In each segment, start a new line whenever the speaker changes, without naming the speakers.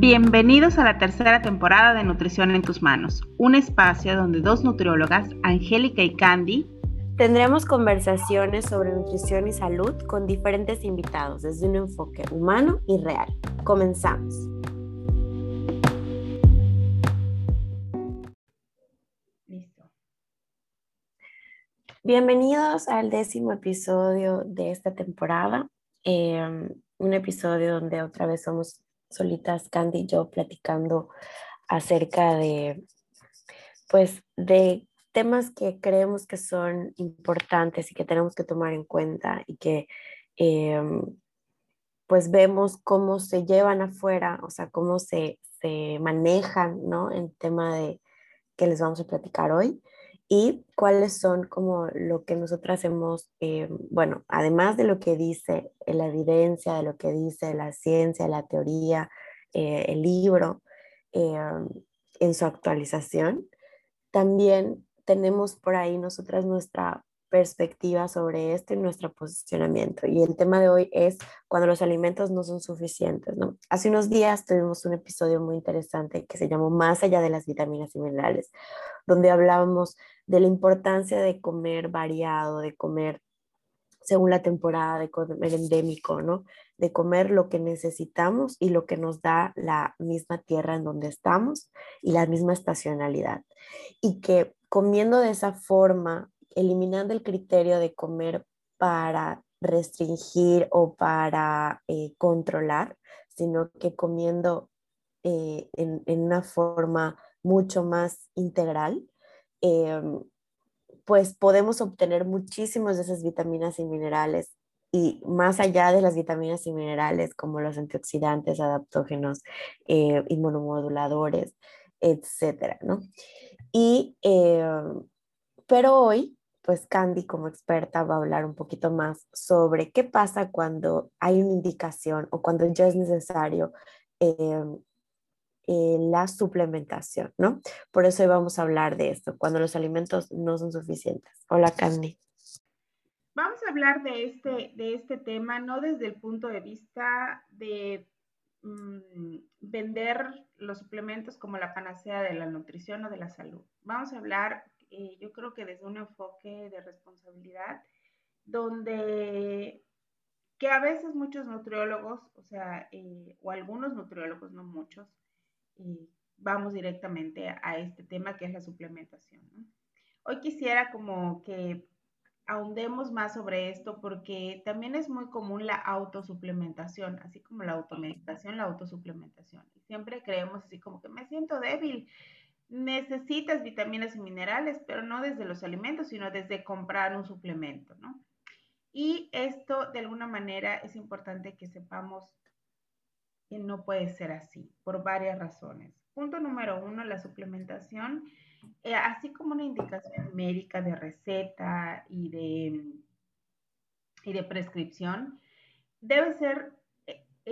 Bienvenidos a la tercera temporada de Nutrición en tus manos, un espacio donde dos nutriólogas, Angélica y Candy,
tendremos conversaciones sobre nutrición y salud con diferentes invitados desde un enfoque humano y real. Comenzamos. Listo. Bienvenidos al décimo episodio de esta temporada. Em, un episodio donde otra vez somos solitas, Candy y yo, platicando acerca de, pues, de temas que creemos que son importantes y que tenemos que tomar en cuenta y que, em, pues, vemos cómo se llevan afuera, o sea, cómo se, se manejan, ¿no? En tema de que les vamos a platicar hoy y cuáles son como lo que nosotras hemos, eh, bueno, además de lo que dice la evidencia, de lo que dice la ciencia, la teoría, eh, el libro, eh, en su actualización, también tenemos por ahí nosotras nuestra perspectiva sobre esto y nuestro posicionamiento. Y el tema de hoy es cuando los alimentos no son suficientes. ¿no? Hace unos días tuvimos un episodio muy interesante que se llamó Más allá de las vitaminas y minerales, donde hablábamos de la importancia de comer variado, de comer según la temporada, de comer endémico, ¿no? De comer lo que necesitamos y lo que nos da la misma tierra en donde estamos y la misma estacionalidad. Y que comiendo de esa forma eliminando el criterio de comer para restringir o para eh, controlar, sino que comiendo eh, en, una forma mucho más integral, em, pues podemos obtener muchísimas de esas vitaminas y minerales y más allá de las vitaminas y minerales como los antioxidantes, adaptógenos, eh, inmunomoduladores, etcétera, ¿no? Y, em, pero hoy pues Candy como experta va a hablar un poquito más sobre qué pasa cuando hay una indicación o cuando ya es necesario em, eh, la suplementación, ¿no? Por eso hoy vamos a hablar de esto, cuando los alimentos no son suficientes. Hola Candy.
Vamos a hablar de este, de este tema no desde el punto de vista de mm, vender los suplementos como la panacea de la nutrición o de la salud. Vamos a hablar eh, yo creo que desde un enfoque de responsabilidad, donde que a veces muchos nutriólogos, o sea, eh, o algunos nutriólogos, no muchos, eh, vamos directamente a, este tema que es la suplementación. Hoy quisiera como que ahondemos más sobre esto porque también es muy común la autosuplementación, así como la automedicación, la autosuplementación. Y siempre creemos así como que me siento débil, necesitas vitaminas y minerales, pero no desde los alimentos, sino desde comprar un suplemento. Y esto, de alguna manera, es importante que sepamos que no puede ser así, por varias razones. Punto número uno, la suplementación, eh, así como una indicación médica de receta y de, y de prescripción, debe ser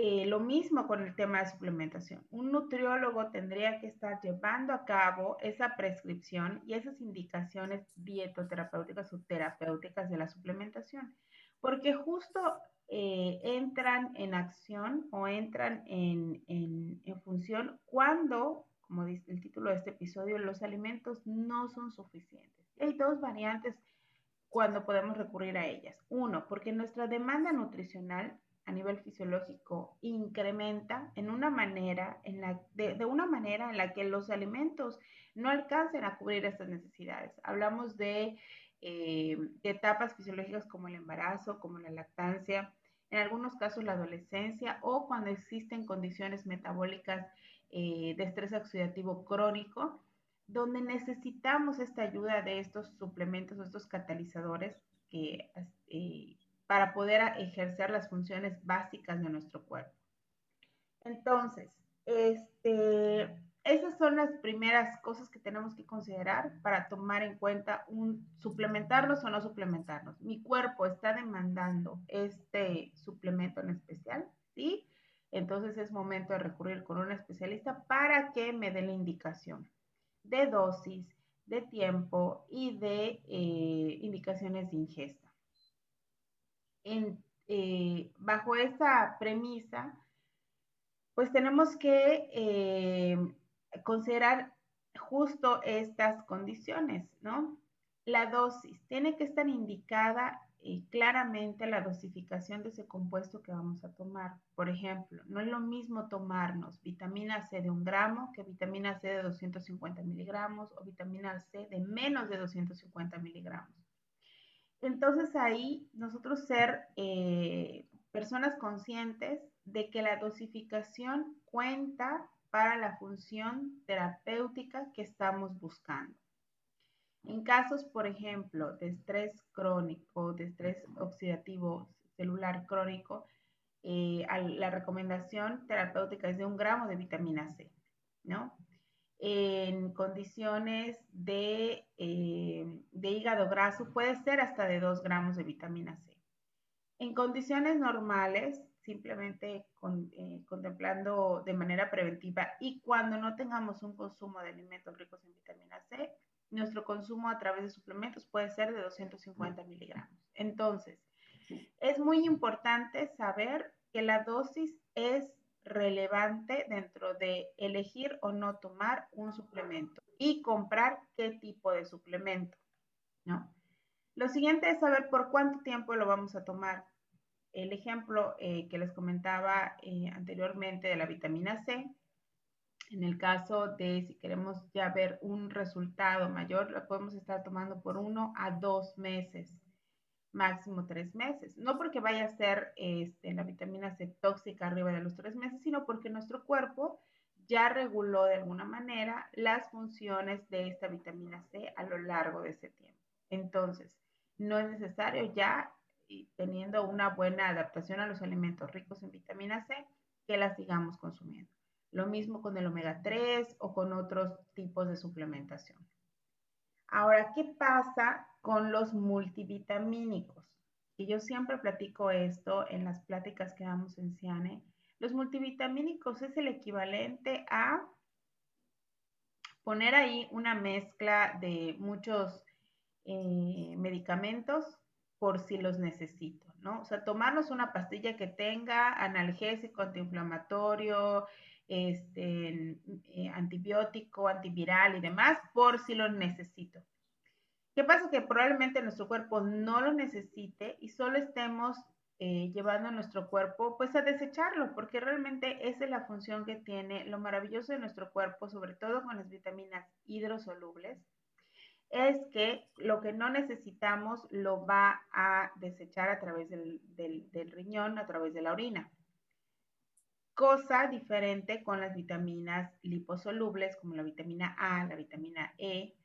eh, lo mismo con el tema de suplementación. Un nutriólogo tendría que estar llevando a cabo esa prescripción y esas indicaciones dietoterapéuticas o terapéuticas de la suplementación, porque justo eh, entran en acción o entran en, en, función cuando, como dice el título de este episodio, los alimentos no son suficientes. Hay dos variantes cuando podemos recurrir a ellas. Uno, porque nuestra demanda nutricional a nivel fisiológico incrementa en una manera, en la, de, una manera en la que los alimentos no alcancen a cubrir estas necesidades. Hablamos de, eh, etapas fisiológicas como el embarazo, como la lactancia, en algunos casos la adolescencia o cuando existen condiciones metabólicas eh, de estrés oxidativo crónico, donde necesitamos esta ayuda de estos suplementos o estos catalizadores eh, para poder ejercer las funciones básicas de nuestro cuerpo. Entonces, este, esas son las primeras cosas que tenemos que considerar para tomar en cuenta un suplementarlos o no suplementarlos. Mi cuerpo está demandando este suplemento en especial, ¿sí? Entonces es momento de recurrir con un especialista para que me dé la indicación de dosis, de tiempo y de eh, indicaciones de ingesta. Eh, bajo esa premisa, pues tenemos que eh, considerar justo estas condiciones, ¿no? La dosis tiene que estar indicada eh, claramente la dosificación de ese compuesto que vamos a tomar. Por ejemplo, no es lo mismo tomarnos vitamina C de un gramo que vitamina C de 250 miligramos o vitamina C de menos de 250 miligramos. Entonces ahí nosotros ser eh, personas conscientes de que la dosificación cuenta para la función terapéutica que estamos buscando. En casos, por ejemplo, de estrés crónico, de estrés oxidativo celular crónico, eh, la recomendación terapéutica es de un gramo de vitamina C, ¿no? En condiciones de, eh, de hígado graso puede ser hasta de 2 gramos de vitamina C. En condiciones normales, simplemente eh, contemplando de manera preventiva y cuando no tengamos un consumo de alimentos ricos en vitamina C, nuestro consumo a través de suplementos puede ser de 250 miligramos. Entonces, es muy importante saber que la dosis es relevante dentro de elegir o no tomar un suplemento y comprar qué tipo de suplemento, ¿no? Lo siguiente es saber por cuánto tiempo lo vamos a tomar. El ejemplo eh, que les comentaba eh, anteriormente de la vitamina C, en el caso de si queremos ya ver un resultado mayor, la podemos estar tomando por uno a dos meses, máximo tres meses. No porque vaya a ser este, la vitamina C tóxica arriba de los tres meses, sino porque nuestro cuerpo ya reguló de alguna manera las funciones de esta vitamina C a lo largo de ese tiempo. Entonces, no es necesario ya, teniendo una buena adaptación a los alimentos ricos en vitamina C, que la sigamos consumiendo. Lo mismo con el omega 3 o con otros tipos de suplementación. Ahora, ¿qué pasa con los multivitamínicos? Y yo siempre platico esto en las pláticas que damos en Ciane. Los multivitamínicos es el equivalente a poner ahí una mezcla de muchos eh, medicamentos por si los necesito, ¿no? O sea, tomarnos una pastilla que tenga analgésico, antiinflamatorio, este, eh, antibiótico, antiviral y demás, por si lo necesito. ¿Qué pasa? Que probablemente nuestro cuerpo no lo necesite y solo estemos eh, llevando a nuestro cuerpo pues a desecharlo, porque realmente esa es la función que tiene. Lo maravilloso de nuestro cuerpo, sobre todo con las vitaminas hidrosolubles, es que lo que no necesitamos lo va a desechar a través del riñón, a través de la orina. Cosa diferente con las vitaminas liposolubles como la vitamina A, la vitamina E,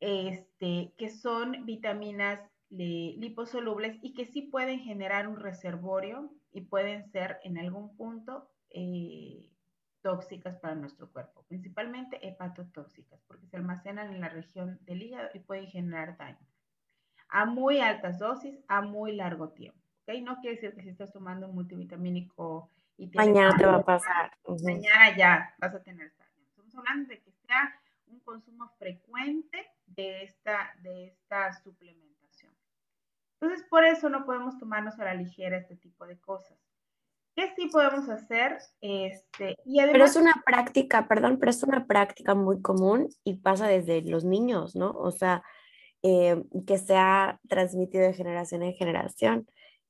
este, que son vitaminas liposolubles y que sí pueden generar un reservorio y pueden ser en algún punto eh, tóxicas para nuestro cuerpo, principalmente hepatotóxicas, porque se almacenan en la región del hígado y pueden generar daño a muy altas dosis, a muy largo tiempo. ¿okay? No quiere decir que si estás tomando un multivitamínico
mañana te va a pasar.
Mañana ya vas a tener daño. Estamos hablando de que sea un consumo frecuente de esta, de esta suplementación. Entonces, por eso no podemos tomarnos a la ligera este tipo de cosas. ¿Qué sí podemos hacer? Este,
y pero es una práctica, perdón, pero es una práctica muy común y pasa desde los niños, ¿no? O sea, eh, que se ha transmitido de generación en generación.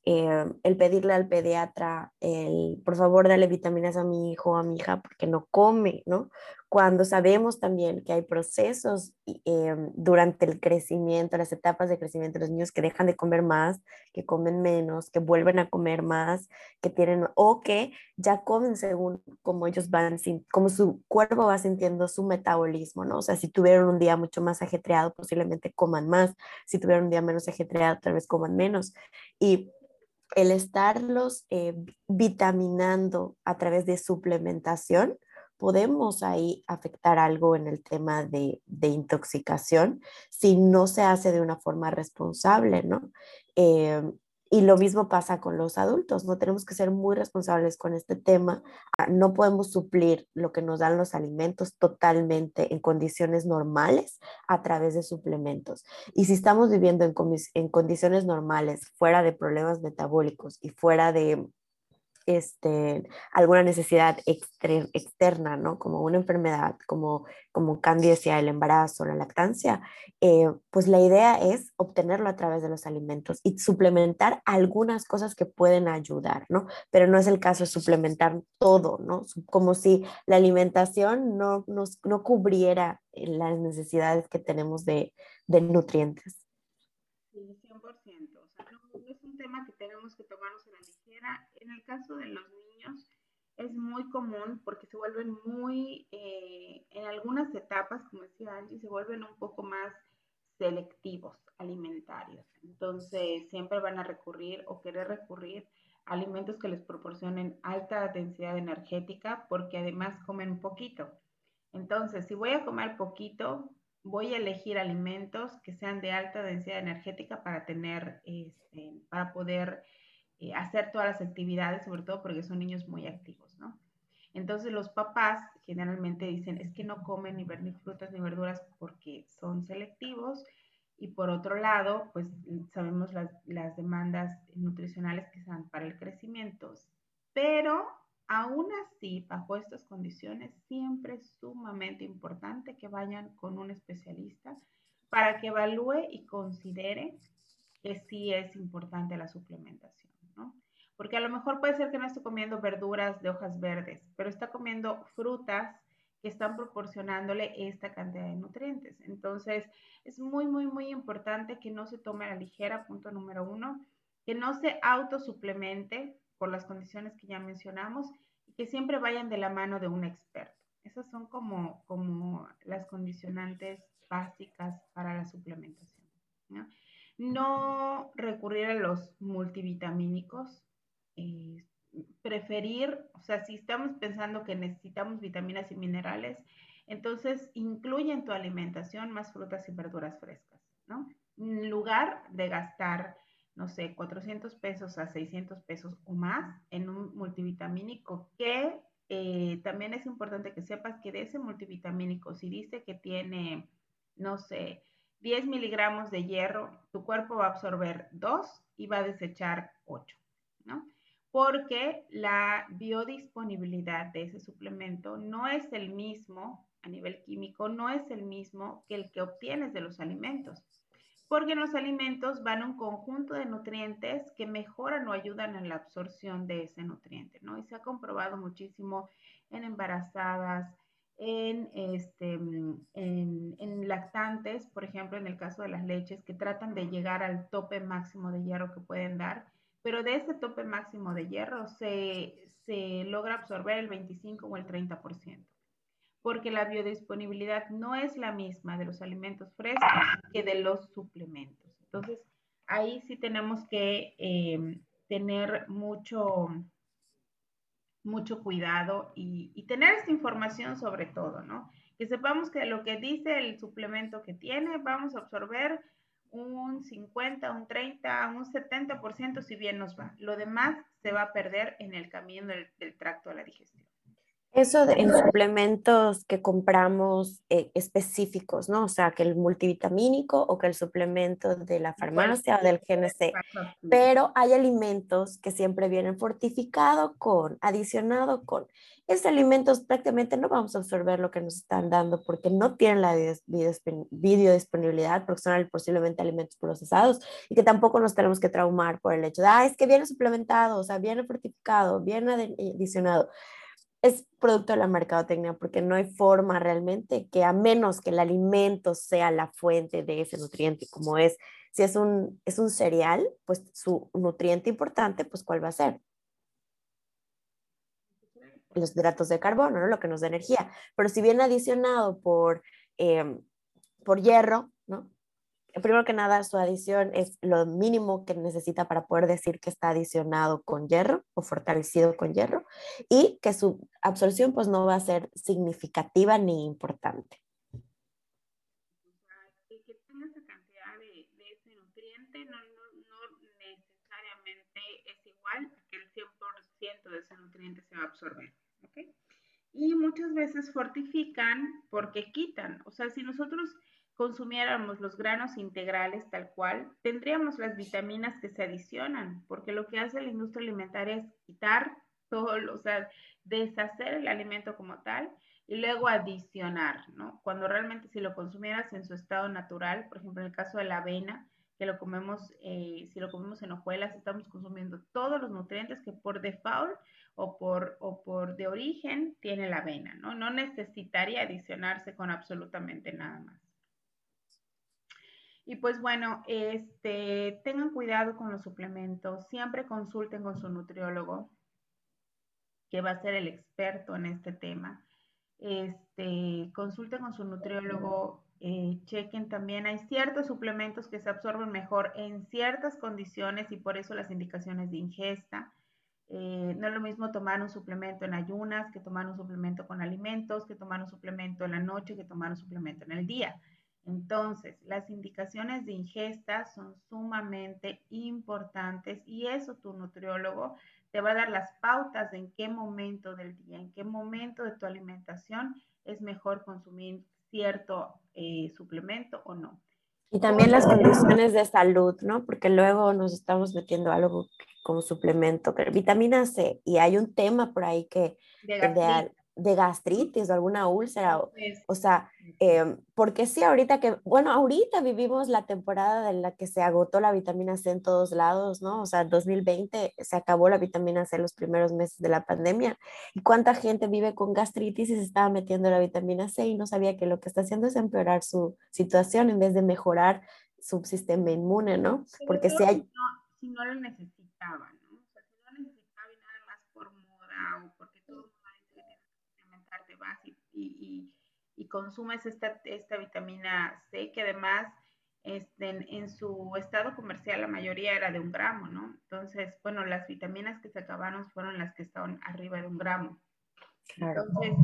Eh, el pedirle al pediatra, el por favor dale vitaminas a mi hijo o a mi hija porque no come, ¿no? Cuando sabemos también que hay procesos eh, durante el crecimiento, las etapas de crecimiento de los niños que dejan de comer más, que comen menos, que vuelven a comer más, que tienen, o que ya comen según como ellos van, como su cuerpo va sintiendo su metabolismo, ¿no? O sea, si tuvieron un día mucho más ajetreado, posiblemente coman más, si tuvieron un día menos ajetreado, tal vez coman menos. Y el estarlos eh, vitaminando a través de suplementación, podemos ahí afectar algo en el tema de, intoxicación si no se hace de una forma responsable, ¿no? Eh, y lo mismo pasa con los adultos, ¿no? Tenemos que ser muy responsables con este tema. Ah, no podemos suplir lo que nos dan los alimentos totalmente en condiciones normales a través de suplementos. Y si estamos viviendo en, en condiciones normales, fuera de problemas metabólicos y fuera de este, alguna necesidad externa, ¿no? Como una enfermedad, como, como Candy decía, el embarazo, la lactancia, eh, pues la idea es obtenerlo a través de los alimentos y suplementar algunas cosas que pueden ayudar, ¿no? Pero no es el caso de suplementar todo, ¿no? Como si la alimentación no, nos, no cubriera las necesidades que tenemos de, de nutrientes.
Sí, 100%. O sea, no, es un tema que tenemos que tomarnos en la ligera. En el caso de los niños, es muy común porque se vuelven muy, eh, en algunas etapas, como decía Angie, se vuelven un poco más selectivos alimentarios. Entonces, siempre van a recurrir o querer recurrir a alimentos que les proporcionen alta densidad energética porque además comen un poquito. Entonces, si voy a comer poquito, voy a elegir alimentos que sean de alta densidad energética para tener, este, para poder eh, hacer todas las actividades, sobre todo porque son niños muy activos, ¿no? Entonces los papás generalmente dicen, es que no comen ni, ni frutas ni verduras porque son selectivos y por otro lado, pues sabemos las, las demandas nutricionales que sean para el crecimiento, pero Aún así, bajo estas condiciones, siempre es sumamente importante que vayan con un especialista para que evalúe y considere que sí es importante la suplementación, ¿no? Porque a lo mejor puede ser que no esté comiendo verduras de hojas verdes, pero está comiendo frutas que están proporcionándole esta cantidad de nutrientes. Entonces, es muy, muy, muy importante que no se tome a la ligera, punto número uno, que no se autosuplemente por las condiciones que ya mencionamos y que siempre vayan de la mano de un experto. Esas son como, como las condicionantes básicas para la suplementación. ¿no? recurrir a los multivitamínicos, eh, preferir, o sea, si estamos pensando que necesitamos vitaminas y minerales, entonces incluye en tu alimentación más frutas y verduras frescas, ¿no? En lugar de gastar no sé, 400 pesos a 600 pesos o más en un multivitamínico que eh, también es importante que sepas que de ese multivitamínico, si dice que tiene, no sé, 10 miligramos de hierro, tu cuerpo va a absorber 2 y va a desechar 8, ¿no? Porque la biodisponibilidad de ese suplemento no es el mismo a nivel químico, no es el mismo que el que obtienes de los alimentos porque los alimentos van un conjunto de nutrientes que mejoran o ayudan en la absorción de ese nutriente, ¿no? Y se ha comprobado muchísimo en embarazadas, en, este, en, lactantes, por ejemplo, en el caso de las leches, que tratan de llegar al tope máximo de hierro que pueden dar, pero de ese tope máximo de hierro se, se logra absorber el 25 o el 30% porque la biodisponibilidad no es la misma de los alimentos frescos que de los suplementos. Entonces, ahí sí tenemos que em, tener mucho, mucho cuidado y, tener esta información sobre todo, ¿no? Que sepamos que lo que dice el suplemento que tiene, vamos a absorber un 50, un 30, un 70% si bien nos va. Lo demás se va a perder en el camino del, del tracto a la digestión.
Eso de, en suplementos que compramos eh, específicos, ¿no? O sea, que el multivitamínico o que el suplemento de la farmacia o del GNC. Pero hay alimentos que siempre vienen fortificados con, adicionado con. Esos alimentos prácticamente no vamos a absorber lo que nos están dando porque no tienen la biodisponibilidad, porque son posiblemente alimentos procesados y que tampoco nos tenemos que traumar por el hecho de, ah, es que viene suplementado, o sea, viene fortificado, viene adicionado es producto de la mercadotecnia porque no hay forma realmente que a menos que el alimento sea la fuente de ese nutriente, como es, si es un, es un cereal, pues su nutriente importante, pues ¿cuál va a ser? Los hidratos de carbono, ¿no? Lo que nos da energía. Pero si viene adicionado por, em, por hierro, ¿no? Primero que nada, su adición es lo mínimo que necesita para poder decir que está adicionado con hierro o fortalecido con hierro y que su absorción pues no va a ser significativa ni importante.
de, ese nutriente no, necesariamente es igual a que el 100% de ese nutriente se va a absorber. Y muchas veces fortifican porque quitan. O sea, si nosotros consumiéramos los granos integrales tal cual, tendríamos las vitaminas que se adicionan, porque lo que hace la industria alimentaria es quitar todo, o sea, deshacer el alimento como tal y luego adicionar, ¿no? Cuando realmente si lo consumieras en su estado natural, por ejemplo, en el caso de la avena, que lo comemos, eh, si lo comemos en hojuelas, estamos consumiendo todos los nutrientes que por default o por, o por de origen tiene la avena, ¿no? No necesitaría adicionarse con absolutamente nada más. Y pues bueno, este, tengan cuidado con los suplementos, siempre consulten con su nutriólogo, que va a ser el experto en este tema. Este, consulten con su nutriólogo, eh, chequen también, hay ciertos suplementos que se absorben mejor en ciertas condiciones y por eso las indicaciones de ingesta. Eh, no es lo mismo tomar un suplemento en ayunas que tomar un suplemento con alimentos, que tomar un suplemento en la noche, que tomar un suplemento en el día. Entonces, las indicaciones de ingesta son sumamente importantes y eso tu nutriólogo te va a dar las pautas de en qué momento del día, en qué momento de tu alimentación es mejor consumir cierto eh, suplemento o no.
Y también las condiciones de salud, ¿no? Porque luego nos estamos metiendo algo como suplemento, pero vitamina C, y hay un tema por ahí que de, de gastritis o alguna úlcera, o, o sea, eh, porque sí, ahorita que, bueno, ahorita vivimos la temporada en la que se agotó la vitamina C en todos lados, ¿no? O sea, 2020 se acabó la vitamina C los primeros meses de la pandemia. ¿Y cuánta gente vive con gastritis y se estaba metiendo la vitamina C y no sabía que lo que está haciendo es empeorar su situación en vez de mejorar su sistema inmune, ¿no? Porque si hay...
si no lo necesitaban, ¿no? O sea, si no necesitaba y nada más por moda o porque todo y, consumes esta, esta, vitamina C, que además este, en, su estado comercial la mayoría era de un gramo, ¿no? Entonces, bueno, las vitaminas que se acabaron fueron las que estaban arriba de un gramo. Entonces,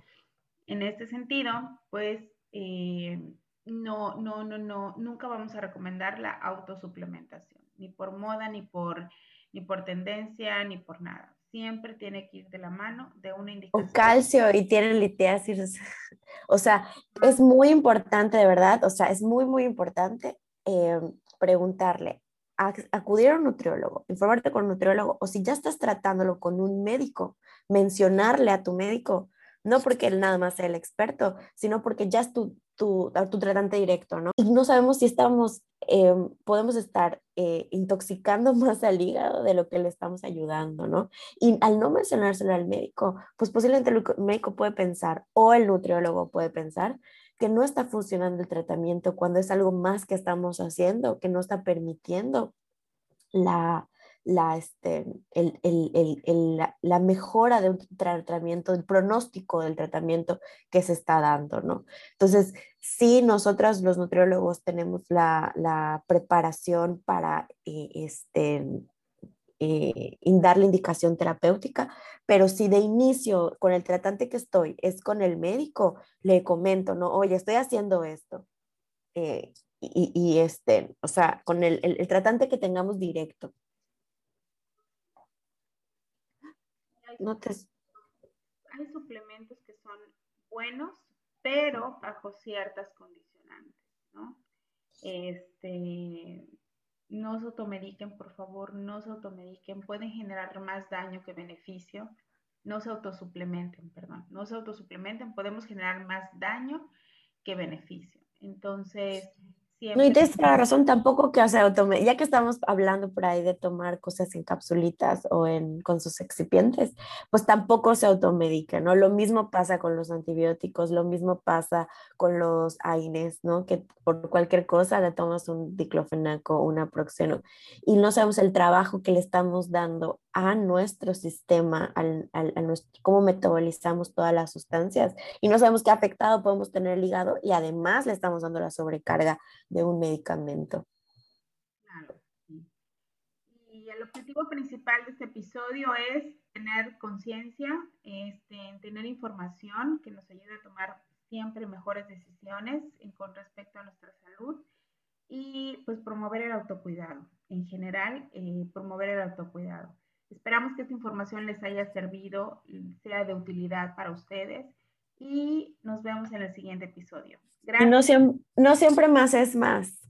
en este sentido, pues eh, no, no, no, no, nunca vamos a recomendar la autosuplementación, ni por moda, ni por, ni por tendencia, ni por nada siempre tiene que ir de la mano de una indicación.
O calcio y tienen litiasis. O sea, es muy importante, de verdad, o sea, es muy, muy importante eh, preguntarle, acudir a un nutriólogo, informarte con un nutriólogo, o si ya estás tratándolo con un médico, mencionarle a tu médico, no porque él nada más sea el experto, sino porque ya es tu, tu, tu tratante directo, ¿no? Y no sabemos si estamos, eh, podemos estar eh, intoxicando más al hígado de lo que le estamos ayudando, ¿no? Y al no mencionárselo al médico, pues posiblemente el médico puede pensar o el nutriólogo puede pensar que no está funcionando el tratamiento cuando es algo más que estamos haciendo, que no está permitiendo la, la, este, el, el, el, la, mejora de un tratamiento, el pronóstico del tratamiento que se está dando, ¿no? Entonces, sí, nosotras los nutriólogos tenemos la, la preparación para eh, este, eh, dar la indicación terapéutica, pero si de inicio con el tratante que estoy es con el médico, le comento, ¿no? Oye, estoy haciendo esto. Eh, y, y, este, o sea, con el, el tratante que tengamos directo.
Hay suplementos que son buenos, pero bajo ciertas condicionantes, ¿no? Este, no se automediquen, por favor, no se automediquen, pueden generar más daño que beneficio. No se autosuplementen, perdón, no se autosuplementen, podemos generar más daño que beneficio. Entonces,
no, y tienes la razón, tampoco que, o sea, ya que estamos hablando por ahí de tomar cosas en capsulitas o en, con sus excipientes, pues tampoco se automedica, ¿no? Lo mismo pasa con los antibióticos, lo mismo pasa con los AINES, ¿no? Que por cualquier cosa le tomas un diclofenaco, una proxeno, y no sabemos el trabajo que le estamos dando a nuestro sistema, al, al, a nuestro, cómo metabolizamos todas las sustancias, y no sabemos qué afectado podemos tener el hígado, y además le estamos dando la sobrecarga de un medicamento.
Claro. Y el objetivo principal de este episodio es tener conciencia, este, tener información que nos ayude a tomar siempre mejores decisiones con respecto a nuestra salud y pues promover el autocuidado. En general, eh, promover el autocuidado. Esperamos que esta información les haya servido, sea de utilidad para ustedes y nos vemos en el siguiente episodio.
Gracias. No, no siempre más es más.